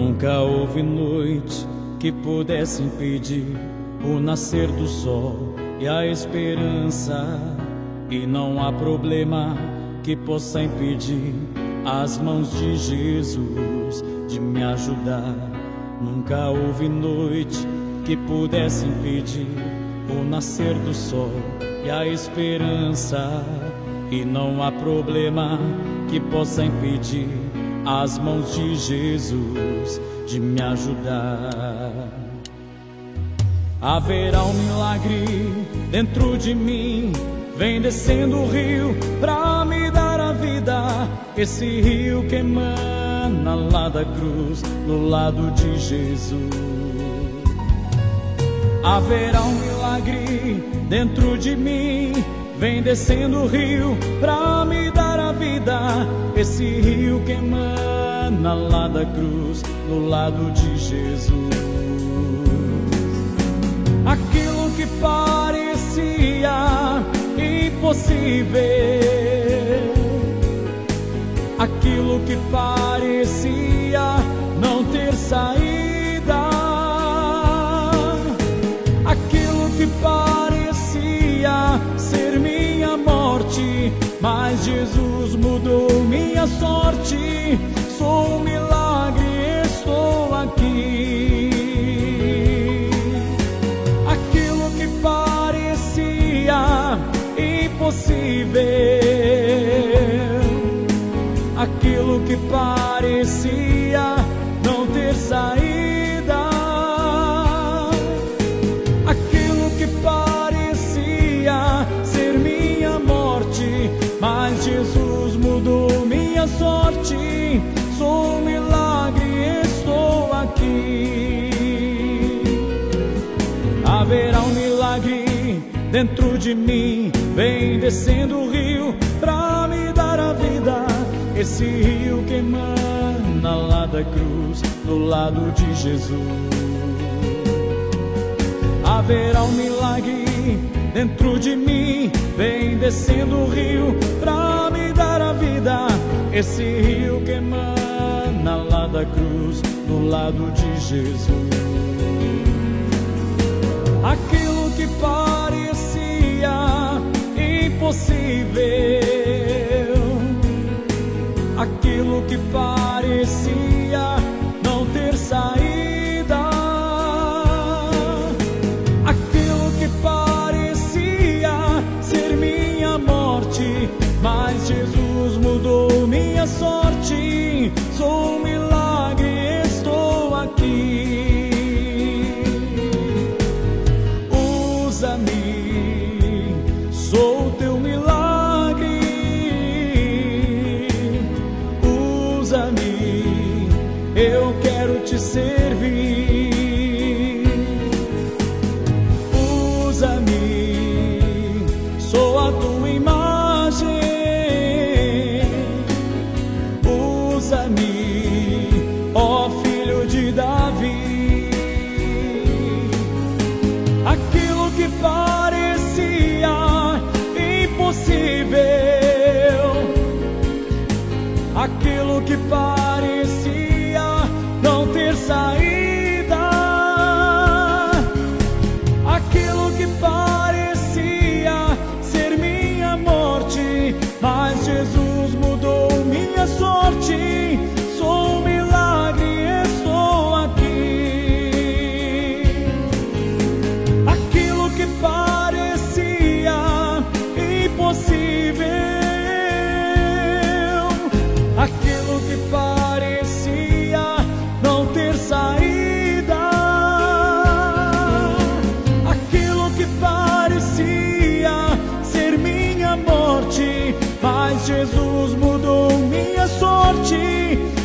Nunca houve noite que pudesse impedir o nascer do sol e a esperança. E não há problema que possa impedir as mãos de Jesus de me ajudar. Nunca houve noite que pudesse impedir o nascer do sol e a esperança. E não há problema que possa impedir as mãos de Jesus de me ajudar. Haverá um milagre dentro de mim, vem descendo o rio pra me dar a vida. Esse rio que emana lá da cruz, no lado de Jesus. Haverá um milagre dentro de mim, vem descendo o rio pra me dar vida. Esse rio que emana lá da cruz, no lado de Jesus. Aquilo que parecia impossível, aquilo que parecia minha sorte. Sou um milagre, estou aqui. Aquilo que parecia impossível, aquilo que parecia sorte. Sou um milagre, estou aqui. Haverá um milagre dentro de mim, vem descendo o rio pra me dar a vida. Esse rio que emana lá da cruz, do lado de Jesus. Haverá um milagre dentro de mim, vem descendo o rio pra Esse rio que emana lá da cruz, do lado de Jesus. Aquilo que parecia impossível, morte, mas Jesus mudou minha sorte. Sou um milagre, estou aqui. Usa-me, sou teu milagre. Usa-me, eu quero te servir. Usa-me, sou a tua imagem. Aquilo que parecia não ter saída. Jesus mudou minha sorte.